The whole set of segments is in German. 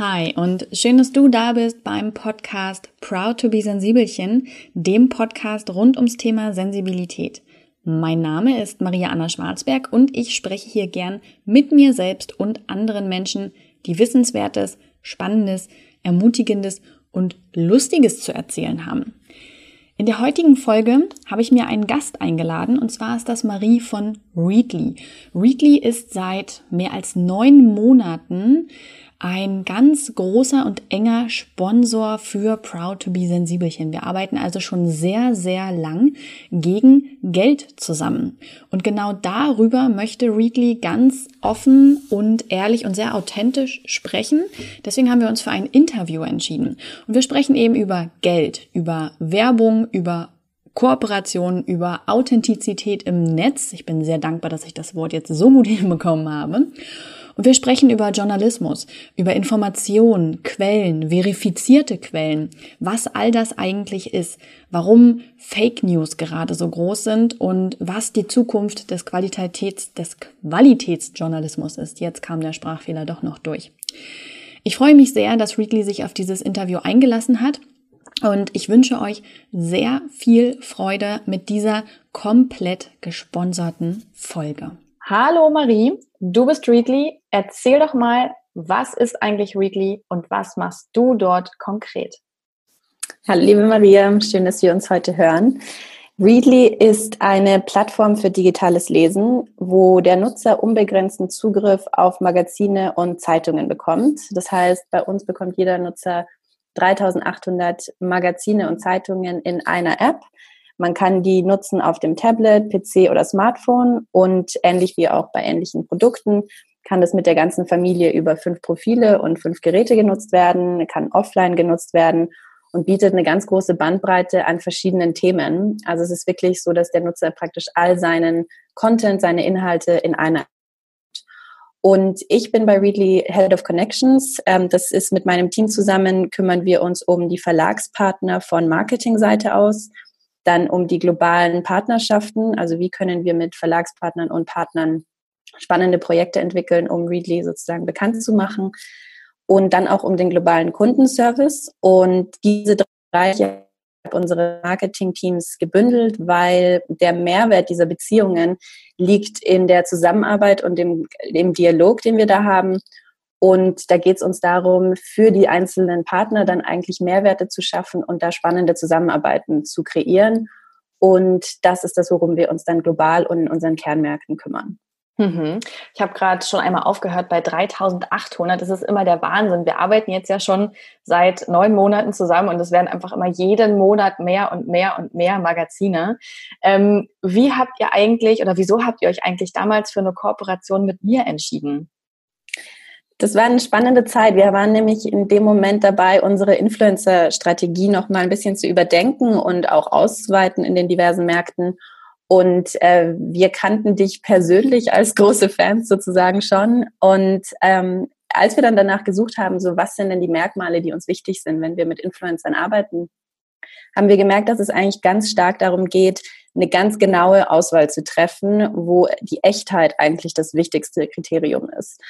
Hi und schön, dass du da bist beim Podcast Proud to be Sensibelchen, dem Podcast rund ums Thema Sensibilität. Mein Name ist Maria Anna Schwarzberg und ich spreche hier gern mit mir selbst und anderen Menschen, die Wissenswertes, Spannendes, Ermutigendes und Lustiges zu erzählen haben. In der heutigen Folge habe ich mir einen Gast eingeladen und zwar ist das Marie von Readly. Readly ist seit mehr als neun Monaten ein ganz großer und enger Sponsor für Proud to be Sensibelchen. Wir arbeiten also schon sehr, sehr lang gegen Geld zusammen. Und genau darüber möchte Readly ganz offen und ehrlich und sehr authentisch sprechen. Deswegen haben wir uns für ein Interview entschieden. Und wir sprechen eben über Geld, über Werbung, über Kooperation, über Authentizität im Netz. Ich bin sehr dankbar, dass ich das Wort jetzt so gut hinbekommen habe. Und wir sprechen über Journalismus, über Informationen, Quellen, verifizierte Quellen, was all das eigentlich ist, warum Fake News gerade so groß sind und was die Zukunft des Qualitäts, des Qualitätsjournalismus ist. Jetzt kam der Sprachfehler doch noch durch. Ich freue mich sehr, dass Readly sich auf dieses Interview eingelassen hat. Und ich wünsche euch sehr viel Freude mit dieser komplett gesponserten Folge. Hallo Marie, du bist Readly. Erzähl doch mal, was ist eigentlich Readly und was machst du dort konkret? Hallo liebe Maria, schön, dass wir uns heute hören. Readly ist eine Plattform für digitales Lesen, wo der Nutzer unbegrenzten Zugriff auf Magazine und Zeitungen bekommt. Das heißt, bei uns bekommt jeder Nutzer 3800 Magazine und Zeitungen in einer App man kann die nutzen auf dem Tablet, PC oder Smartphone und ähnlich wie auch bei ähnlichen Produkten kann das mit der ganzen Familie über fünf Profile und fünf Geräte genutzt werden, kann offline genutzt werden und bietet eine ganz große Bandbreite an verschiedenen Themen. Also es ist wirklich so, dass der Nutzer praktisch all seinen Content, seine Inhalte in einer und ich bin bei Readly Head of Connections. Ähm, das ist mit meinem Team zusammen, kümmern wir uns um die Verlagspartner von Marketingseite aus dann um die globalen Partnerschaften, also wie können wir mit Verlagspartnern und Partnern spannende Projekte entwickeln, um Readly sozusagen bekannt zu machen. Und dann auch um den globalen Kundenservice. Und diese drei Bereiche unsere Marketing-Teams gebündelt, weil der Mehrwert dieser Beziehungen liegt in der Zusammenarbeit und dem, dem Dialog, den wir da haben und da geht es uns darum, für die einzelnen Partner dann eigentlich Mehrwerte zu schaffen und da spannende Zusammenarbeiten zu kreieren. Und das ist das, worum wir uns dann global und in unseren Kernmärkten kümmern. Mhm. Ich habe gerade schon einmal aufgehört bei 3800. Das ist immer der Wahnsinn. Wir arbeiten jetzt ja schon seit neun Monaten zusammen und es werden einfach immer jeden Monat mehr und mehr und mehr Magazine. Ähm, wie habt ihr eigentlich oder wieso habt ihr euch eigentlich damals für eine Kooperation mit mir entschieden? Das war eine spannende Zeit. Wir waren nämlich in dem Moment dabei, unsere Influencer-Strategie noch mal ein bisschen zu überdenken und auch auszuweiten in den diversen Märkten. Und äh, wir kannten dich persönlich als große Fans sozusagen schon. Und ähm, als wir dann danach gesucht haben, so was sind denn die Merkmale, die uns wichtig sind, wenn wir mit Influencern arbeiten, haben wir gemerkt, dass es eigentlich ganz stark darum geht, eine ganz genaue Auswahl zu treffen, wo die Echtheit eigentlich das wichtigste Kriterium ist.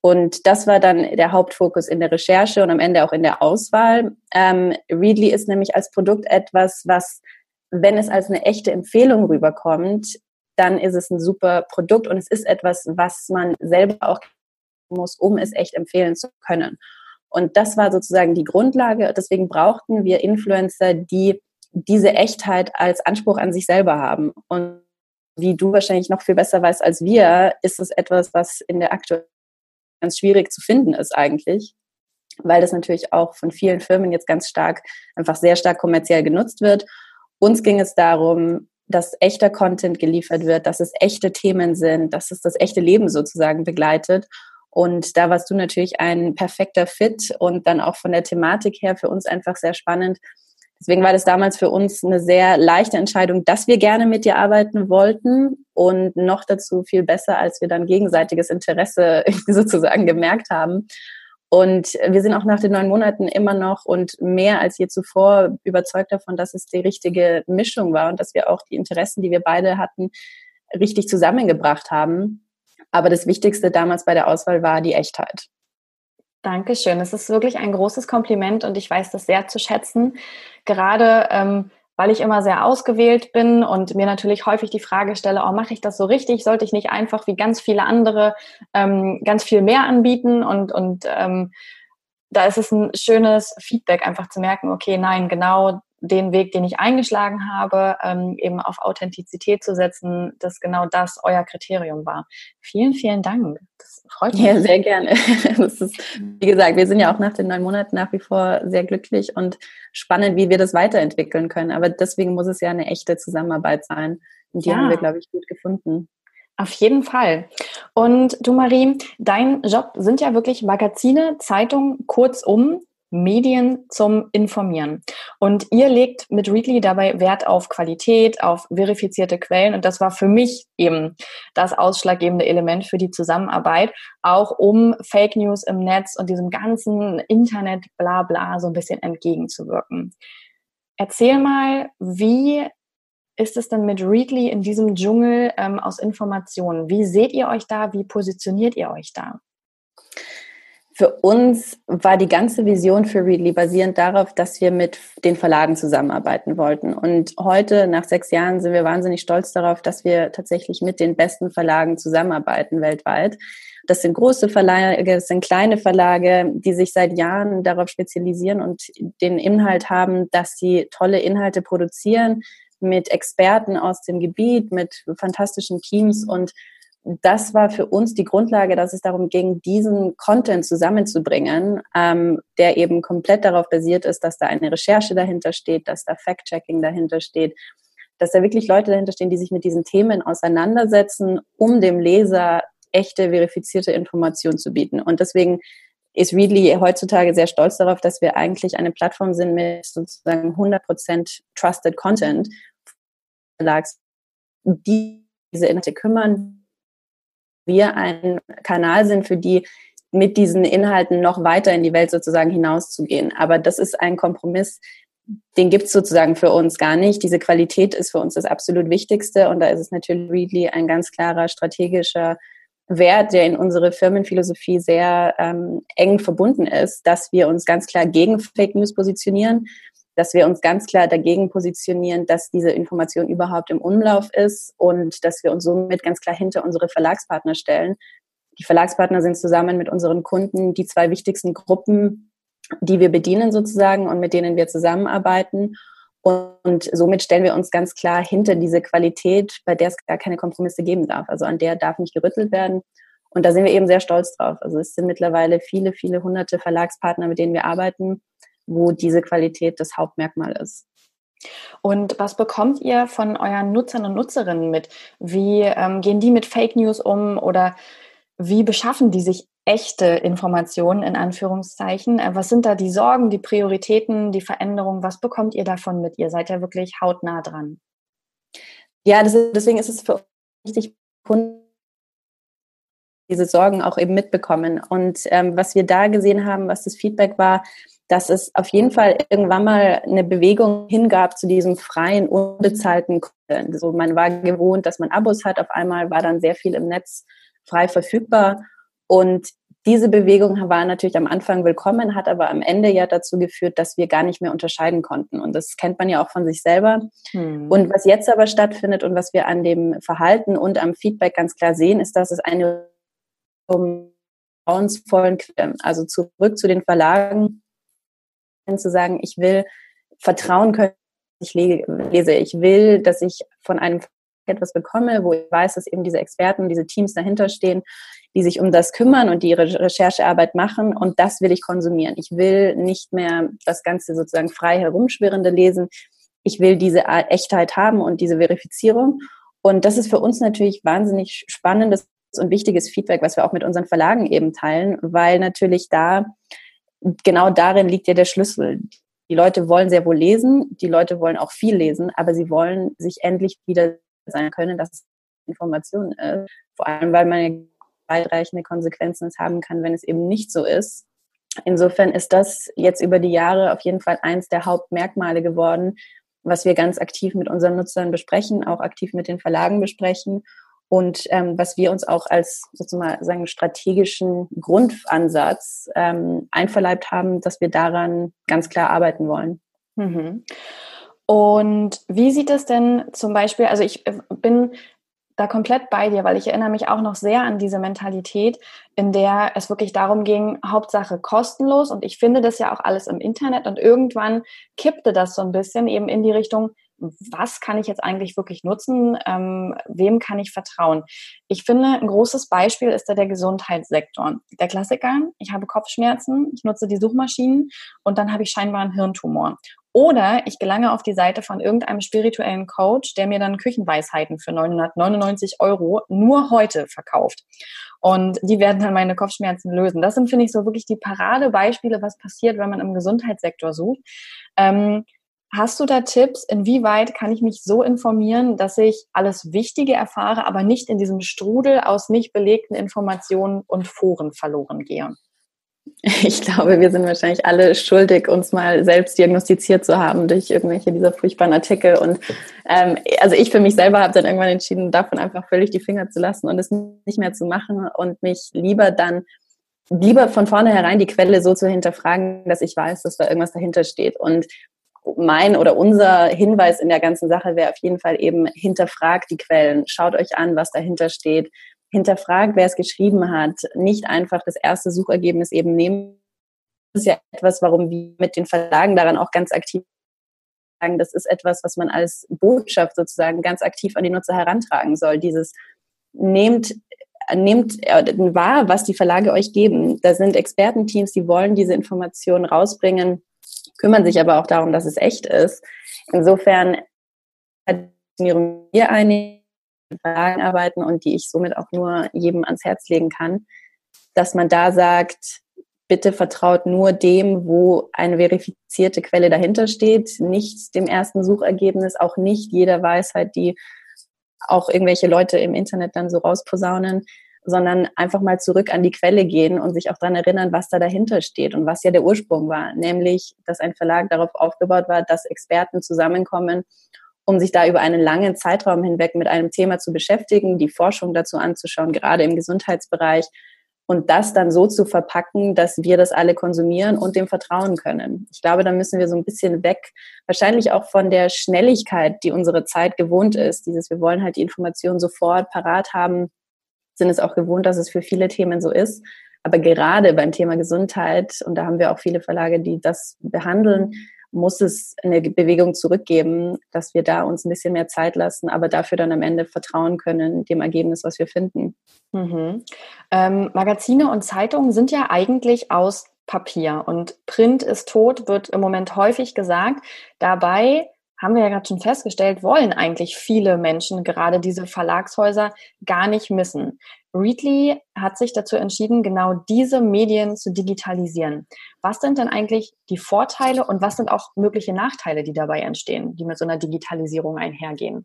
Und das war dann der Hauptfokus in der Recherche und am Ende auch in der Auswahl. Ähm, Readly ist nämlich als Produkt etwas, was, wenn es als eine echte Empfehlung rüberkommt, dann ist es ein super Produkt und es ist etwas, was man selber auch muss, um es echt empfehlen zu können. Und das war sozusagen die Grundlage. Deswegen brauchten wir Influencer, die diese Echtheit als Anspruch an sich selber haben. Und wie du wahrscheinlich noch viel besser weißt als wir, ist es etwas, was in der aktuellen ganz schwierig zu finden ist eigentlich, weil das natürlich auch von vielen Firmen jetzt ganz stark, einfach sehr stark kommerziell genutzt wird. Uns ging es darum, dass echter Content geliefert wird, dass es echte Themen sind, dass es das echte Leben sozusagen begleitet. Und da warst du natürlich ein perfekter Fit und dann auch von der Thematik her für uns einfach sehr spannend, Deswegen war das damals für uns eine sehr leichte Entscheidung, dass wir gerne mit dir arbeiten wollten und noch dazu viel besser, als wir dann gegenseitiges Interesse sozusagen gemerkt haben. Und wir sind auch nach den neun Monaten immer noch und mehr als je zuvor überzeugt davon, dass es die richtige Mischung war und dass wir auch die Interessen, die wir beide hatten, richtig zusammengebracht haben. Aber das Wichtigste damals bei der Auswahl war die Echtheit. Dankeschön. Es ist wirklich ein großes Kompliment und ich weiß das sehr zu schätzen. Gerade ähm, weil ich immer sehr ausgewählt bin und mir natürlich häufig die Frage stelle, oh, mache ich das so richtig? Sollte ich nicht einfach wie ganz viele andere ähm, ganz viel mehr anbieten? Und, und ähm, da ist es ein schönes Feedback, einfach zu merken, okay, nein, genau den Weg, den ich eingeschlagen habe, ähm, eben auf Authentizität zu setzen, dass genau das euer Kriterium war. Vielen, vielen Dank. Das freut mich. Ja, sehr gerne. Ist, wie gesagt, wir sind ja auch nach den neun Monaten nach wie vor sehr glücklich und spannend, wie wir das weiterentwickeln können. Aber deswegen muss es ja eine echte Zusammenarbeit sein. Und die ja. haben wir, glaube ich, gut gefunden. Auf jeden Fall. Und du, Marie, dein Job sind ja wirklich Magazine, Zeitungen, kurzum Medien zum Informieren. Und ihr legt mit Readly dabei Wert auf Qualität, auf verifizierte Quellen. Und das war für mich eben das ausschlaggebende Element für die Zusammenarbeit, auch um Fake News im Netz und diesem ganzen Internet, bla bla, so ein bisschen entgegenzuwirken. Erzähl mal, wie ist es denn mit Readly in diesem Dschungel ähm, aus Informationen? Wie seht ihr euch da? Wie positioniert ihr euch da? Für uns war die ganze Vision für Readly basierend darauf, dass wir mit den Verlagen zusammenarbeiten wollten. Und heute, nach sechs Jahren, sind wir wahnsinnig stolz darauf, dass wir tatsächlich mit den besten Verlagen zusammenarbeiten weltweit. Das sind große Verlage, das sind kleine Verlage, die sich seit Jahren darauf spezialisieren und den Inhalt haben, dass sie tolle Inhalte produzieren mit Experten aus dem Gebiet, mit fantastischen Teams und das war für uns die Grundlage, dass es darum ging, diesen Content zusammenzubringen, ähm, der eben komplett darauf basiert ist, dass da eine Recherche dahinter steht, dass da Fact-Checking dahinter steht, dass da wirklich Leute dahinter stehen, die sich mit diesen Themen auseinandersetzen, um dem Leser echte, verifizierte Informationen zu bieten. Und deswegen ist Readly heutzutage sehr stolz darauf, dass wir eigentlich eine Plattform sind mit sozusagen 100% Trusted Content, die diese Inhalte kümmern, wir ein Kanal sind für die, mit diesen Inhalten noch weiter in die Welt sozusagen hinauszugehen. Aber das ist ein Kompromiss, den gibt es sozusagen für uns gar nicht. Diese Qualität ist für uns das absolut Wichtigste und da ist es natürlich Readly ein ganz klarer strategischer Wert, der in unsere Firmenphilosophie sehr ähm, eng verbunden ist, dass wir uns ganz klar gegen Fake News positionieren dass wir uns ganz klar dagegen positionieren, dass diese Information überhaupt im Umlauf ist und dass wir uns somit ganz klar hinter unsere Verlagspartner stellen. Die Verlagspartner sind zusammen mit unseren Kunden die zwei wichtigsten Gruppen, die wir bedienen sozusagen und mit denen wir zusammenarbeiten. Und somit stellen wir uns ganz klar hinter diese Qualität, bei der es gar keine Kompromisse geben darf. Also an der darf nicht gerüttelt werden. Und da sind wir eben sehr stolz drauf. Also es sind mittlerweile viele, viele hunderte Verlagspartner, mit denen wir arbeiten wo diese Qualität das Hauptmerkmal ist. Und was bekommt ihr von euren Nutzern und Nutzerinnen mit? Wie ähm, gehen die mit Fake News um oder wie beschaffen die sich echte Informationen in Anführungszeichen? Äh, was sind da die Sorgen, die Prioritäten, die Veränderungen? Was bekommt ihr davon mit? Ihr seid ja wirklich hautnah dran. Ja, ist, deswegen ist es für uns wichtig, Kunden diese Sorgen auch eben mitbekommen. Und ähm, was wir da gesehen haben, was das Feedback war, dass es auf jeden Fall irgendwann mal eine Bewegung hingab zu diesem freien, unbezahlten Content. So, man war gewohnt, dass man Abos hat. Auf einmal war dann sehr viel im Netz frei verfügbar. Und diese Bewegung war natürlich am Anfang willkommen, hat aber am Ende ja dazu geführt, dass wir gar nicht mehr unterscheiden konnten. Und das kennt man ja auch von sich selber. Hm. Und was jetzt aber stattfindet und was wir an dem Verhalten und am Feedback ganz klar sehen, ist, dass es eine vertrauensvollen, also zurück zu den Verlagen, zu sagen, ich will vertrauen können, ich lese. Ich will, dass ich von einem etwas bekomme, wo ich weiß, dass eben diese Experten, diese Teams dahinter stehen, die sich um das kümmern und die ihre Recherchearbeit machen. Und das will ich konsumieren. Ich will nicht mehr das Ganze sozusagen frei herumschwirrende lesen. Ich will diese Echtheit haben und diese Verifizierung. Und das ist für uns natürlich wahnsinnig spannendes und wichtiges Feedback, was wir auch mit unseren Verlagen eben teilen, weil natürlich da genau darin liegt ja der Schlüssel. Die Leute wollen sehr wohl lesen, die Leute wollen auch viel lesen, aber sie wollen sich endlich wieder sein können, dass es Information ist. Vor allem, weil man weitreichende Konsequenzen haben kann, wenn es eben nicht so ist. Insofern ist das jetzt über die Jahre auf jeden Fall eins der Hauptmerkmale geworden, was wir ganz aktiv mit unseren Nutzern besprechen, auch aktiv mit den Verlagen besprechen Und ähm, was wir uns auch als sozusagen strategischen Grundansatz ähm, einverleibt haben, dass wir daran ganz klar arbeiten wollen. Mhm. Und wie sieht es denn zum Beispiel, also ich äh, bin da komplett bei dir, weil ich erinnere mich auch noch sehr an diese Mentalität, in der es wirklich darum ging, Hauptsache kostenlos. Und ich finde das ja auch alles im Internet. Und irgendwann kippte das so ein bisschen eben in die Richtung, was kann ich jetzt eigentlich wirklich nutzen? Ähm, wem kann ich vertrauen? Ich finde, ein großes Beispiel ist da der Gesundheitssektor. Der Klassiker, ich habe Kopfschmerzen, ich nutze die Suchmaschinen und dann habe ich scheinbar einen Hirntumor. Oder ich gelange auf die Seite von irgendeinem spirituellen Coach, der mir dann Küchenweisheiten für 999 Euro nur heute verkauft. Und die werden dann meine Kopfschmerzen lösen. Das sind, finde ich, so wirklich die Paradebeispiele, was passiert, wenn man im Gesundheitssektor sucht. Ähm, Hast du da Tipps, inwieweit kann ich mich so informieren, dass ich alles Wichtige erfahre, aber nicht in diesem Strudel aus nicht belegten Informationen und Foren verloren gehe? Ich glaube, wir sind wahrscheinlich alle schuldig, uns mal selbst diagnostiziert zu haben durch irgendwelche dieser furchtbaren Artikel. Und ähm, also ich für mich selber habe dann irgendwann entschieden, davon einfach völlig die Finger zu lassen und es nicht mehr zu machen und mich lieber dann lieber von vornherein die Quelle so zu hinterfragen, dass ich weiß, dass da irgendwas dahinter steht. Und mein oder unser Hinweis in der ganzen Sache wäre auf jeden Fall eben, hinterfragt die Quellen, schaut euch an, was dahinter steht, hinterfragt, wer es geschrieben hat, nicht einfach das erste Suchergebnis eben nehmen. Das ist ja etwas, warum wir mit den Verlagen daran auch ganz aktiv sagen, das ist etwas, was man als Botschaft sozusagen ganz aktiv an die Nutzer herantragen soll. Dieses nehmt nehmt äh, wahr, was die Verlage euch geben. Da sind Expertenteams, die wollen diese Informationen rausbringen kümmern sich aber auch darum, dass es echt ist. Insofern wir einige Fragen arbeiten und die ich somit auch nur jedem ans Herz legen kann, dass man da sagt, bitte vertraut nur dem, wo eine verifizierte Quelle dahinter steht, nicht dem ersten Suchergebnis, auch nicht jeder Weisheit, die auch irgendwelche Leute im Internet dann so rausposaunen, sondern einfach mal zurück an die Quelle gehen und sich auch daran erinnern, was da dahinter steht und was ja der Ursprung war, nämlich, dass ein Verlag darauf aufgebaut war, dass Experten zusammenkommen, um sich da über einen langen Zeitraum hinweg mit einem Thema zu beschäftigen, die Forschung dazu anzuschauen, gerade im Gesundheitsbereich und das dann so zu verpacken, dass wir das alle konsumieren und dem vertrauen können. Ich glaube, da müssen wir so ein bisschen weg, wahrscheinlich auch von der Schnelligkeit, die unsere Zeit gewohnt ist. Dieses, wir wollen halt die Information sofort parat haben, sind es auch gewohnt, dass es für viele Themen so ist. Aber gerade beim Thema Gesundheit, und da haben wir auch viele Verlage, die das behandeln, muss es eine Bewegung zurückgeben, dass wir da uns ein bisschen mehr Zeit lassen, aber dafür dann am Ende vertrauen können dem Ergebnis, was wir finden. Mhm. Ähm, Magazine und Zeitungen sind ja eigentlich aus Papier und Print ist tot, wird im Moment häufig gesagt. Dabei haben wir ja gerade schon festgestellt, wollen eigentlich viele Menschen gerade diese Verlagshäuser gar nicht missen. Readly hat sich dazu entschieden, genau diese Medien zu digitalisieren. Was sind denn eigentlich die Vorteile und was sind auch mögliche Nachteile, die dabei entstehen, die mit so einer Digitalisierung einhergehen?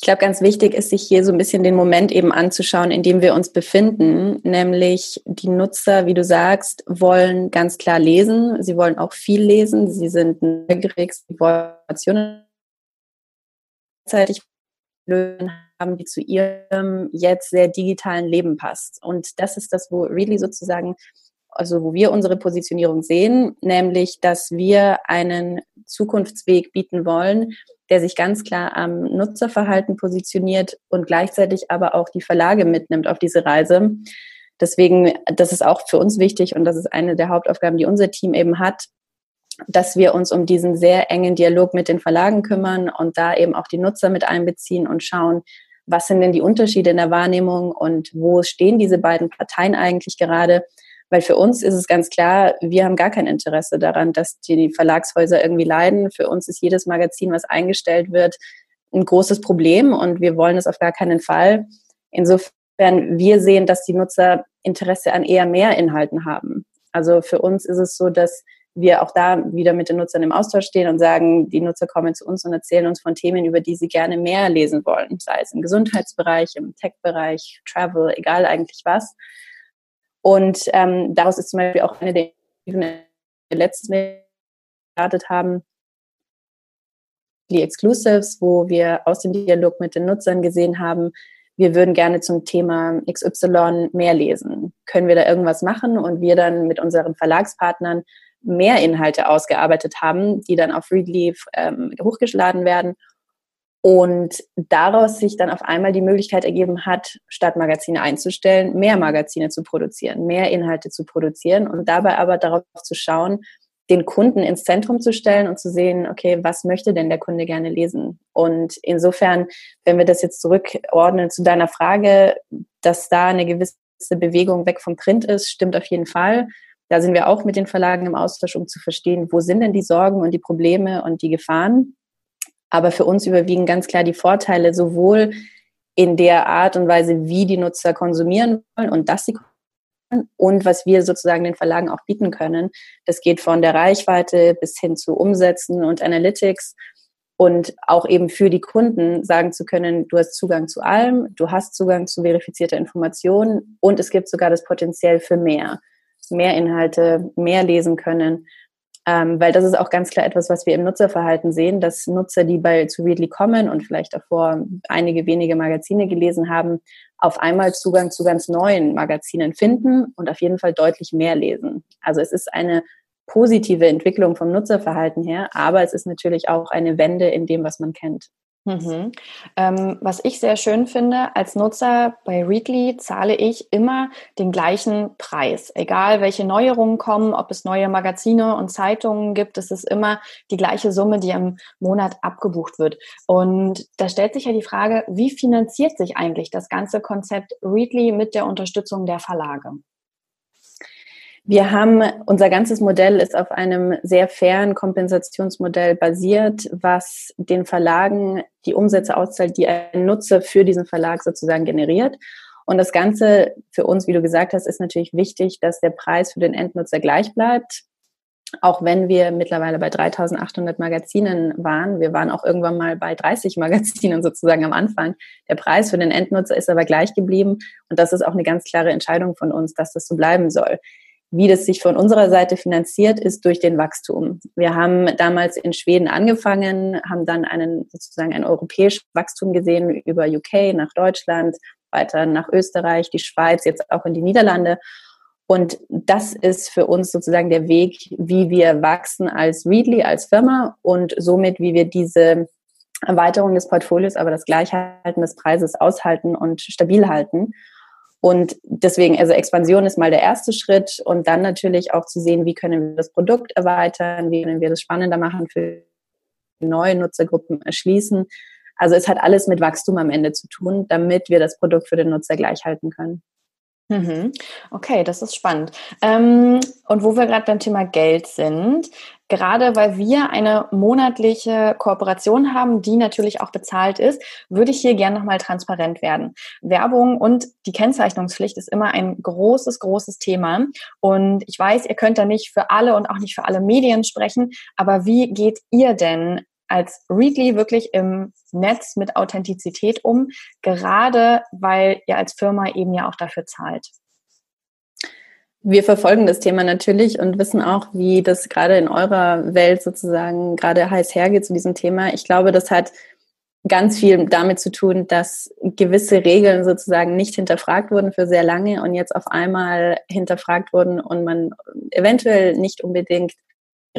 Ich glaube, ganz wichtig ist, sich hier so ein bisschen den Moment eben anzuschauen, in dem wir uns befinden. Nämlich die Nutzer, wie du sagst, wollen ganz klar lesen. Sie wollen auch viel lesen. Sie sind neugierig, sie wollen Informationen gleichzeitig haben, die zu ihrem jetzt sehr digitalen Leben passt. Und das ist das, wo Readly sozusagen also wo wir unsere Positionierung sehen, nämlich, dass wir einen Zukunftsweg bieten wollen, der sich ganz klar am Nutzerverhalten positioniert und gleichzeitig aber auch die Verlage mitnimmt auf diese Reise. Deswegen, das ist auch für uns wichtig und das ist eine der Hauptaufgaben, die unser Team eben hat, dass wir uns um diesen sehr engen Dialog mit den Verlagen kümmern und da eben auch die Nutzer mit einbeziehen und schauen, was sind denn die Unterschiede in der Wahrnehmung und wo stehen diese beiden Parteien eigentlich gerade weil für uns ist es ganz klar, wir haben gar kein Interesse daran, dass die Verlagshäuser irgendwie leiden. Für uns ist jedes Magazin, was eingestellt wird, ein großes Problem und wir wollen es auf gar keinen Fall. Insofern, wir sehen, dass die Nutzer Interesse an eher mehr Inhalten haben. Also für uns ist es so, dass wir auch da wieder mit den Nutzern im Austausch stehen und sagen, die Nutzer kommen zu uns und erzählen uns von Themen, über die sie gerne mehr lesen wollen, sei es im Gesundheitsbereich, im Tech-Bereich, Travel, egal eigentlich was. Und ähm, daraus ist zum Beispiel auch eine der letzten gestartet haben, Weekly Exclusives, wo wir aus dem Dialog mit den Nutzern gesehen haben, wir würden gerne zum Thema XY mehr lesen. Können wir da irgendwas machen? Und wir dann mit unseren Verlagspartnern mehr Inhalte ausgearbeitet haben, die dann auf Readly ähm, hochgeladen werden. Und daraus sich dann auf einmal die Möglichkeit ergeben hat, statt Magazine einzustellen, mehr Magazine zu produzieren, mehr Inhalte zu produzieren und dabei aber darauf zu schauen, den Kunden ins Zentrum zu stellen und zu sehen, okay, was möchte denn der Kunde gerne lesen? Und insofern, wenn wir das jetzt zurückordnen zu deiner Frage, dass da eine gewisse Bewegung weg vom Print ist, stimmt auf jeden Fall. Da sind wir auch mit den Verlagen im Austausch, um zu verstehen, wo sind denn die Sorgen und die Probleme und die Gefahren. Aber für uns überwiegen ganz klar die Vorteile, sowohl in der Art und Weise, wie die Nutzer konsumieren wollen und dass sie und was wir sozusagen den Verlagen auch bieten können. Das geht von der Reichweite bis hin zu Umsätzen und Analytics und auch eben für die Kunden sagen zu können, du hast Zugang zu allem, du hast Zugang zu verifizierter Information und es gibt sogar das Potenzial für mehr, mehr Inhalte, mehr lesen können. Ähm, weil das ist auch ganz klar etwas, was wir im Nutzerverhalten sehen, dass Nutzer, die bei zu Readly kommen und vielleicht davor einige wenige Magazine gelesen haben, auf einmal Zugang zu ganz neuen Magazinen finden und auf jeden Fall deutlich mehr lesen. Also es ist eine positive Entwicklung vom Nutzerverhalten her, aber es ist natürlich auch eine Wende in dem, was man kennt. Mhm. Ähm, was ich sehr schön finde, als Nutzer bei Readly zahle ich immer den gleichen Preis. Egal welche Neuerungen kommen, ob es neue Magazine und Zeitungen gibt, es ist immer die gleiche Summe, die im Monat abgebucht wird. Und da stellt sich ja die Frage, wie finanziert sich eigentlich das ganze Konzept Readly mit der Unterstützung der Verlage? Wir haben, unser ganzes Modell ist auf einem sehr fairen Kompensationsmodell basiert, was den Verlagen die Umsätze auszahlt, die ein Nutzer für diesen Verlag sozusagen generiert. Und das Ganze für uns, wie du gesagt hast, ist natürlich wichtig, dass der Preis für den Endnutzer gleich bleibt. Auch wenn wir mittlerweile bei 3800 Magazinen waren, wir waren auch irgendwann mal bei 30 Magazinen sozusagen am Anfang. Der Preis für den Endnutzer ist aber gleich geblieben. Und das ist auch eine ganz klare Entscheidung von uns, dass das so bleiben soll. Wie das sich von unserer Seite finanziert, ist durch den Wachstum. Wir haben damals in Schweden angefangen, haben dann einen sozusagen ein europäisches Wachstum gesehen über UK nach Deutschland, weiter nach Österreich, die Schweiz, jetzt auch in die Niederlande. Und das ist für uns sozusagen der Weg, wie wir wachsen als Readly, als Firma und somit, wie wir diese Erweiterung des Portfolios, aber das Gleichhalten des Preises aushalten und stabil halten. Und deswegen, also Expansion ist mal der erste Schritt und dann natürlich auch zu sehen, wie können wir das Produkt erweitern, wie können wir das spannender machen für neue Nutzergruppen erschließen. Also es hat alles mit Wachstum am Ende zu tun, damit wir das Produkt für den Nutzer gleich halten können. Mhm. Okay, das ist spannend. Ähm, und wo wir gerade beim Thema Geld sind, gerade weil wir eine monatliche Kooperation haben, die natürlich auch bezahlt ist, würde ich hier gerne nochmal transparent werden. Werbung und die Kennzeichnungspflicht ist immer ein großes, großes Thema. Und ich weiß, ihr könnt da nicht für alle und auch nicht für alle Medien sprechen, aber wie geht ihr denn als Readly wirklich im Netz mit Authentizität um, gerade weil ihr als Firma eben ja auch dafür zahlt? Wir verfolgen das Thema natürlich und wissen auch, wie das gerade in eurer Welt sozusagen gerade heiß hergeht zu diesem Thema. Ich glaube, das hat ganz viel damit zu tun, dass gewisse Regeln sozusagen nicht hinterfragt wurden für sehr lange und jetzt auf einmal hinterfragt wurden und man eventuell nicht unbedingt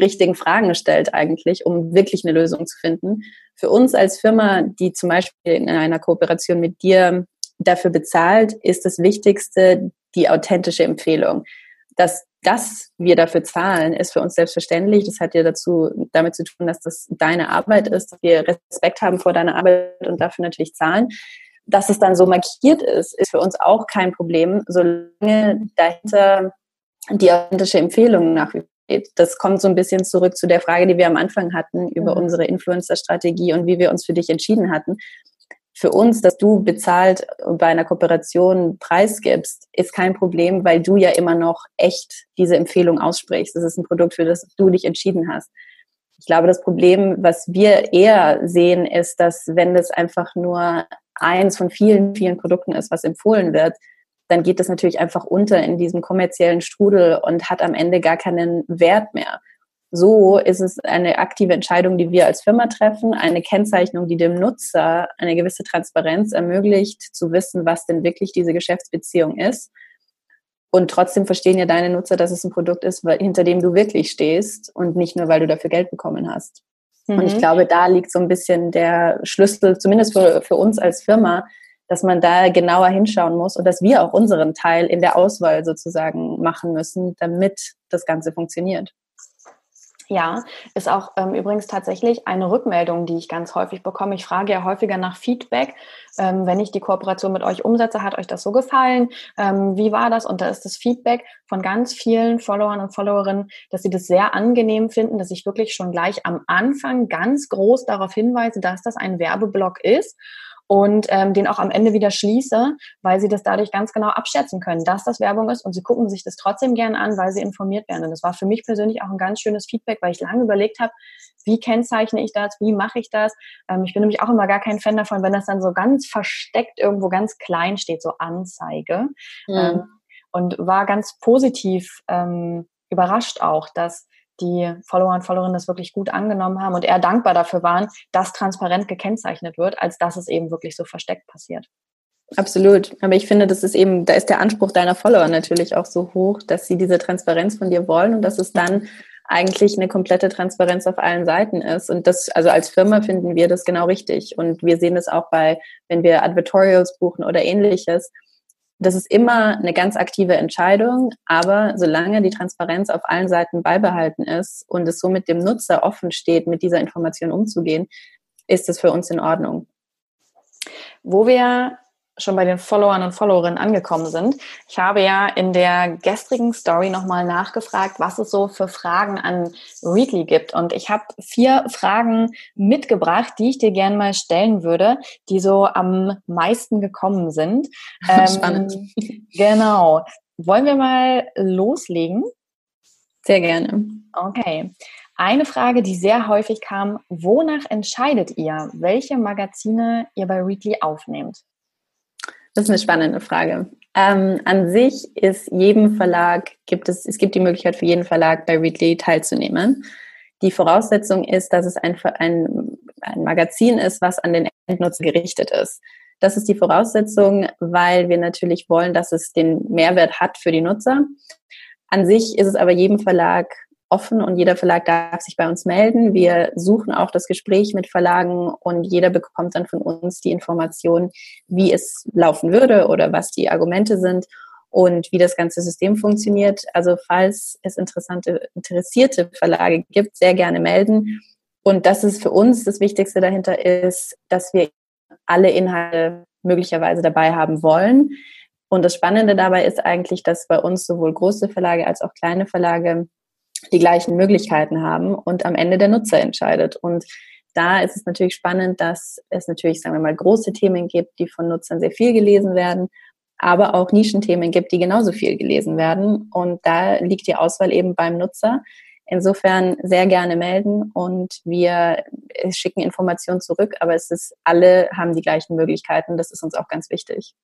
richtigen Fragen stellt eigentlich, um wirklich eine Lösung zu finden. Für uns als Firma, die zum Beispiel in einer Kooperation mit dir dafür bezahlt, ist das Wichtigste die authentische Empfehlung. Dass das wir dafür zahlen, ist für uns selbstverständlich. Das hat ja dazu damit zu tun, dass das deine Arbeit ist, dass wir Respekt haben vor deiner Arbeit und dafür natürlich zahlen. Dass es dann so markiert ist, ist für uns auch kein Problem, solange dahinter die authentische Empfehlung nach wie das kommt so ein bisschen zurück zu der Frage, die wir am Anfang hatten über mhm. unsere Influencer-Strategie und wie wir uns für dich entschieden hatten. Für uns, dass du bezahlt bei einer Kooperation preisgibst, ist kein Problem, weil du ja immer noch echt diese Empfehlung aussprichst. Das ist ein Produkt, für das du dich entschieden hast. Ich glaube, das Problem, was wir eher sehen, ist, dass wenn das einfach nur eins von vielen, vielen Produkten ist, was empfohlen wird, dann geht es natürlich einfach unter in diesem kommerziellen Strudel und hat am Ende gar keinen Wert mehr. so ist es eine aktive Entscheidung, die wir als Firma treffen, eine Kennzeichnung, die dem Nutzer eine gewisse Transparenz ermöglicht, zu wissen, was denn wirklich diese Geschäftsbeziehung ist. Und trotzdem verstehen ja deine Nutzer, dass es ein Produkt ist, hinter dem du wirklich stehst und nicht nur, weil du dafür Geld bekommen hast. Mhm. Und ich mhm. glaube, da liegt so ein bisschen der Schlüssel, zumindest für, für uns als Firma, dass man da genauer hinschauen muss und dass wir auch unseren Teil in der Auswahl sozusagen machen müssen, damit das Ganze funktioniert. Ja, ist auch ähm, übrigens tatsächlich eine Rückmeldung, die ich ganz häufig bekomme. Ich frage ja häufiger nach Feedback. Ähm, wenn ich die Kooperation mit euch umsetze, hat euch das so gefallen? Ähm, wie war das? Und da ist das Feedback von ganz vielen Followern und Followerinnen, dass sie das sehr angenehm finden, dass ich wirklich schon gleich am Anfang ganz groß darauf hinweise, dass das ein Werbeblock ist und ähm, den auch am Ende wieder schließe, weil sie das dadurch ganz genau abschätzen können, dass das Werbung ist und sie gucken sich das trotzdem gerne an, weil sie informiert werden. Und das war für mich persönlich auch ein ganz schönes Feedback, weil ich lange überlegt habe, wie kennzeichne ich das, wie mache ich das. Ähm, ich bin nämlich auch immer gar kein Fan davon, wenn das dann so ganz versteckt irgendwo ganz klein steht, so Anzeige. Mhm. Ähm, und war ganz positiv ähm, überrascht auch, dass die Follower und Followerinnen das wirklich gut angenommen haben und eher dankbar dafür waren, dass transparent gekennzeichnet wird, als dass es eben wirklich so versteckt passiert. Absolut. Aber ich finde, das ist eben, da ist der Anspruch deiner Follower natürlich auch so hoch, dass sie diese Transparenz von dir wollen und dass es dann eigentlich eine komplette Transparenz auf allen Seiten ist. Und das, also als Firma finden wir das genau richtig. Und wir sehen es auch bei, wenn wir Advertorials buchen oder ähnliches, das ist immer eine ganz aktive Entscheidung, aber solange die Transparenz auf allen Seiten beibehalten ist und es so mit dem Nutzer offen steht, mit dieser Information umzugehen, ist es für uns in Ordnung. Wo wir schon bei den Followern und Followerinnen angekommen sind. Ich habe ja in der gestrigen Story nochmal nachgefragt, was es so für Fragen an Readly gibt. Und ich habe vier Fragen mitgebracht, die ich dir gerne mal stellen würde, die so am meisten gekommen sind. Spannend. Ähm, genau. Wollen wir mal loslegen? Sehr gerne. Okay. Eine Frage, die sehr häufig kam, wonach entscheidet ihr, welche Magazine ihr bei Readly aufnehmt? Das ist eine spannende Frage. Ähm, an sich ist jedem Verlag, gibt es, es gibt die Möglichkeit für jeden Verlag bei Readly teilzunehmen. Die Voraussetzung ist, dass es ein, ein, ein Magazin ist, was an den Endnutzer gerichtet ist. Das ist die Voraussetzung, weil wir natürlich wollen, dass es den Mehrwert hat für die Nutzer. An sich ist es aber jedem Verlag offen und jeder Verlag darf sich bei uns melden. Wir suchen auch das Gespräch mit Verlagen und jeder bekommt dann von uns die Information, wie es laufen würde oder was die Argumente sind und wie das ganze System funktioniert. Also falls es interessante, interessierte Verlage gibt, sehr gerne melden. Und das ist für uns das Wichtigste dahinter ist, dass wir alle Inhalte möglicherweise dabei haben wollen. Und das Spannende dabei ist eigentlich, dass bei uns sowohl große Verlage als auch kleine Verlage die gleichen Möglichkeiten haben und am Ende der Nutzer entscheidet. Und da ist es natürlich spannend, dass es natürlich, sagen wir mal, große Themen gibt, die von Nutzern sehr viel gelesen werden, aber auch Nischenthemen gibt, die genauso viel gelesen werden. Und da liegt die Auswahl eben beim Nutzer. Insofern sehr gerne melden und wir schicken Informationen zurück, aber es ist, alle haben die gleichen Möglichkeiten. Das ist uns auch ganz wichtig.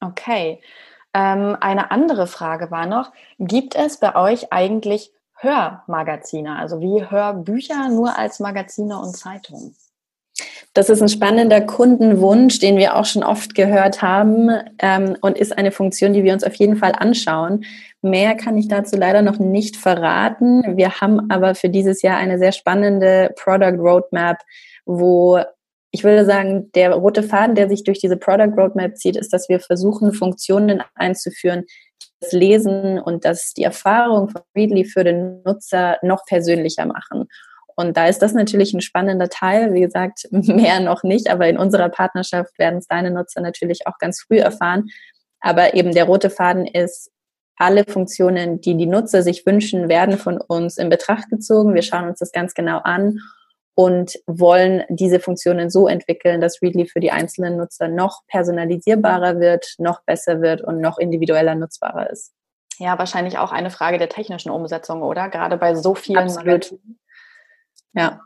Okay. Ähm, eine andere Frage war noch, gibt es bei euch eigentlich Hörmagazine, also wie Hörbücher nur als Magazine und Zeitungen. Das ist ein spannender Kundenwunsch, den wir auch schon oft gehört haben ähm, und ist eine Funktion, die wir uns auf jeden Fall anschauen. Mehr kann ich dazu leider noch nicht verraten. Wir haben aber für dieses Jahr eine sehr spannende Product Roadmap, wo ich würde sagen, der rote Faden, der sich durch diese Product Roadmap zieht, ist, dass wir versuchen, Funktionen einzuführen, das Lesen und das die Erfahrung von Readly für den Nutzer noch persönlicher machen. Und da ist das natürlich ein spannender Teil. Wie gesagt, mehr noch nicht, aber in unserer Partnerschaft werden es deine Nutzer natürlich auch ganz früh erfahren. Aber eben der rote Faden ist, alle Funktionen, die die Nutzer sich wünschen, werden von uns in Betracht gezogen. Wir schauen uns das ganz genau an und wollen diese Funktionen so entwickeln, dass Readly für die einzelnen Nutzer noch personalisierbarer wird, noch besser wird und noch individueller nutzbarer ist. Ja, wahrscheinlich auch eine Frage der technischen Umsetzung, oder? Gerade bei so vielen. Absolut. Ja.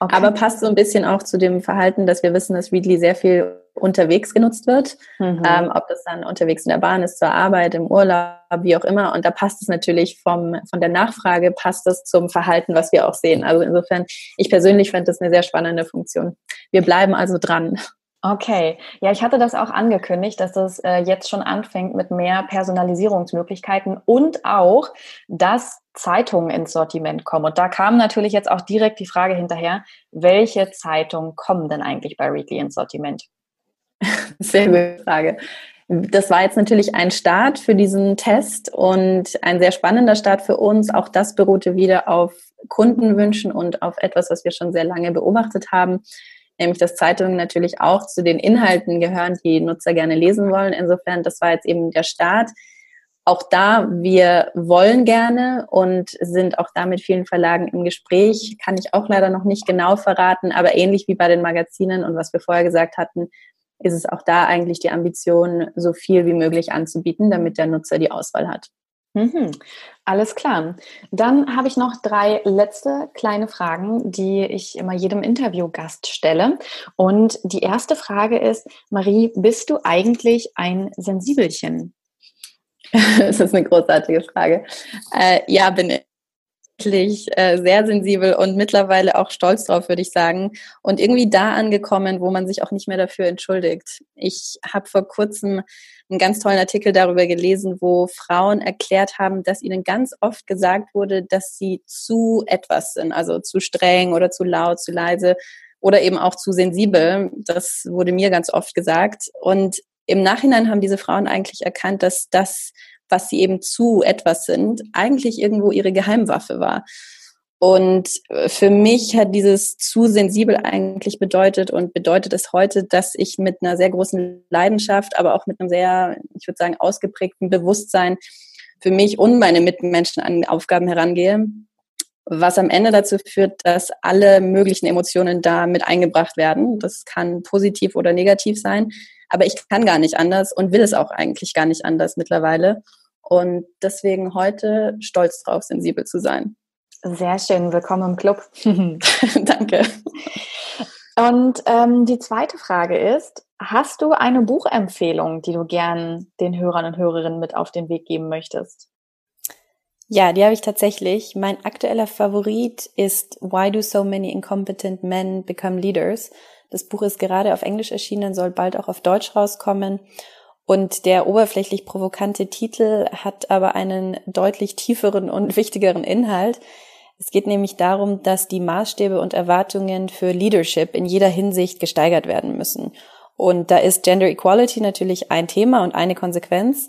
Okay. Aber passt so ein bisschen auch zu dem Verhalten, dass wir wissen, dass Readly sehr viel unterwegs genutzt wird. Mhm. Ähm, ob das dann unterwegs in der Bahn ist, zur Arbeit, im Urlaub, wie auch immer. Und da passt es natürlich vom, von der Nachfrage, passt es zum Verhalten, was wir auch sehen. Also insofern, ich persönlich finde das eine sehr spannende Funktion. Wir bleiben also dran. Okay, ja, ich hatte das auch angekündigt, dass es äh, jetzt schon anfängt mit mehr Personalisierungsmöglichkeiten und auch, dass Zeitungen ins Sortiment kommen. Und da kam natürlich jetzt auch direkt die Frage hinterher, welche Zeitungen kommen denn eigentlich bei Readly ins Sortiment? Sehr gute Frage. Das war jetzt natürlich ein Start für diesen Test und ein sehr spannender Start für uns. Auch das beruhte wieder auf Kundenwünschen und auf etwas, was wir schon sehr lange beobachtet haben nämlich dass Zeitungen natürlich auch zu den Inhalten gehören, die Nutzer gerne lesen wollen. Insofern, das war jetzt eben der Start. Auch da, wir wollen gerne und sind auch da mit vielen Verlagen im Gespräch, kann ich auch leider noch nicht genau verraten, aber ähnlich wie bei den Magazinen und was wir vorher gesagt hatten, ist es auch da eigentlich die Ambition, so viel wie möglich anzubieten, damit der Nutzer die Auswahl hat. Mhm. Alles klar. Dann habe ich noch drei letzte kleine Fragen, die ich immer jedem Interviewgast stelle. Und die erste Frage ist, Marie, bist du eigentlich ein Sensibelchen? das ist eine großartige Frage. Äh, ja, bin ich äh, sehr sensibel und mittlerweile auch stolz drauf, würde ich sagen. Und irgendwie da angekommen, wo man sich auch nicht mehr dafür entschuldigt. Ich habe vor kurzem einen ganz tollen Artikel darüber gelesen, wo Frauen erklärt haben, dass ihnen ganz oft gesagt wurde, dass sie zu etwas sind, also zu streng oder zu laut, zu leise oder eben auch zu sensibel. Das wurde mir ganz oft gesagt. Und im Nachhinein haben diese Frauen eigentlich erkannt, dass das was sie eben zu etwas sind, eigentlich irgendwo ihre Geheimwaffe war. Und äh, für mich hat dieses zu sensibel eigentlich bedeutet und bedeutet es heute, dass ich mit einer sehr großen Leidenschaft, aber auch mit einem sehr, ich würde sagen, ausgeprägten Bewusstsein für mich und meine Mitmenschen an Aufgaben herangehe, was am Ende dazu führt, dass alle möglichen Emotionen da mit eingebracht werden. Das kann positiv oder negativ sein. Aber ich kann gar nicht anders und will es auch eigentlich gar nicht anders mittlerweile. Und deswegen heute stolz drauf, sensibel zu sein. Sehr schön, willkommen im Club. Danke. Und ähm, die zweite Frage ist, hast du eine Buchempfehlung, die du gern den Hörern und Hörerinnen mit auf den Weg geben möchtest? Ja, die habe ich tatsächlich. Mein aktueller Favorit ist Why Do So Many Incompetent Men Become Leaders das Buch ist gerade auf Englisch erschienen, soll bald auch auf Deutsch rauskommen. Und der oberflächlich provokante Titel hat aber einen deutlich tieferen und wichtigeren Inhalt. Es geht nämlich darum, dass die Maßstäbe und Erwartungen für Leadership in jeder Hinsicht gesteigert werden müssen. Und da ist Gender Equality natürlich ein Thema und eine Konsequenz.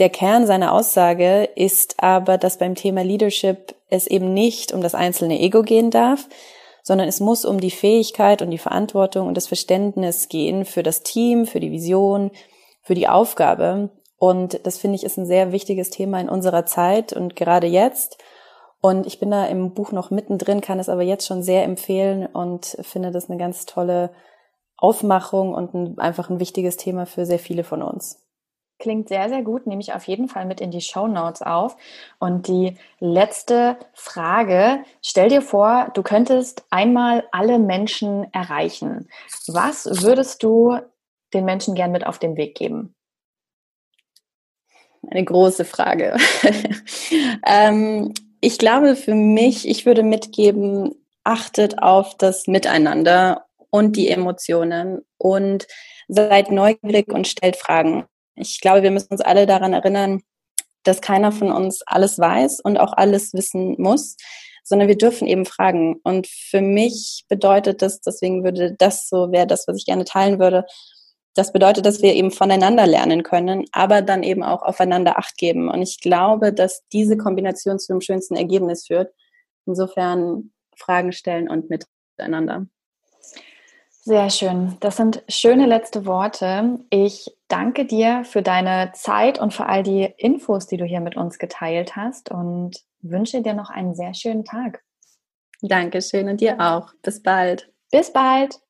Der Kern seiner Aussage ist aber, dass beim Thema Leadership es eben nicht um das einzelne Ego gehen darf, sondern es muss um die Fähigkeit und die Verantwortung und das Verständnis gehen für das Team, für die Vision, für die Aufgabe. Und das finde ich ist ein sehr wichtiges Thema in unserer Zeit und gerade jetzt. Und ich bin da im Buch noch mittendrin, kann es aber jetzt schon sehr empfehlen und finde das eine ganz tolle Aufmachung und ein, einfach ein wichtiges Thema für sehr viele von uns. Klingt sehr, sehr gut, nehme ich auf jeden Fall mit in die Show Notes auf. Und die letzte Frage, stell dir vor, du könntest einmal alle Menschen erreichen. Was würdest du den Menschen gern mit auf den Weg geben? Eine große Frage. ähm, ich glaube für mich, ich würde mitgeben, achtet auf das Miteinander und die Emotionen und seid neugierig und stellt Fragen ich glaube, wir müssen uns alle daran erinnern, dass keiner von uns alles weiß und auch alles wissen muss, sondern wir dürfen eben fragen. Und für mich bedeutet das, deswegen würde das so, wäre das, was ich gerne teilen würde, das bedeutet, dass wir eben voneinander lernen können, aber dann eben auch aufeinander Acht geben. Und ich glaube, dass diese Kombination zu dem schönsten Ergebnis führt. Insofern Fragen stellen und miteinander. Sehr schön. Das sind schöne letzte Worte. Ich danke dir für deine Zeit und für all die Infos, die du hier mit uns geteilt hast und wünsche dir noch einen sehr schönen Tag. Dankeschön und dir auch. Bis bald. Bis bald.